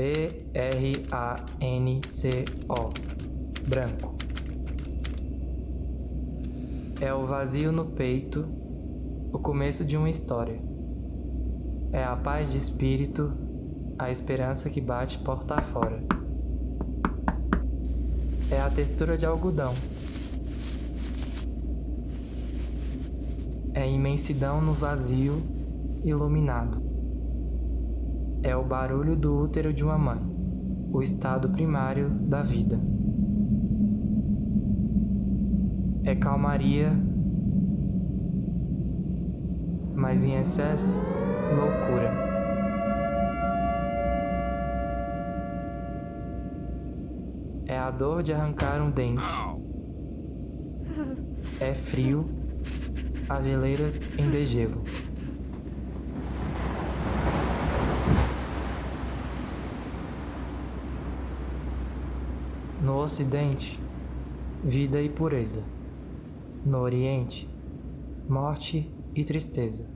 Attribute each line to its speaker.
Speaker 1: B-R-A-N-C-O Branco. É o vazio no peito, o começo de uma história. É a paz de espírito, a esperança que bate porta fora. É a textura de algodão. É imensidão no vazio, iluminado. É o barulho do útero de uma mãe, o estado primário da vida. É calmaria, mas em excesso loucura. É a dor de arrancar um dente. É frio, as geleiras em degelo. No Ocidente, vida e pureza. No Oriente, morte e tristeza.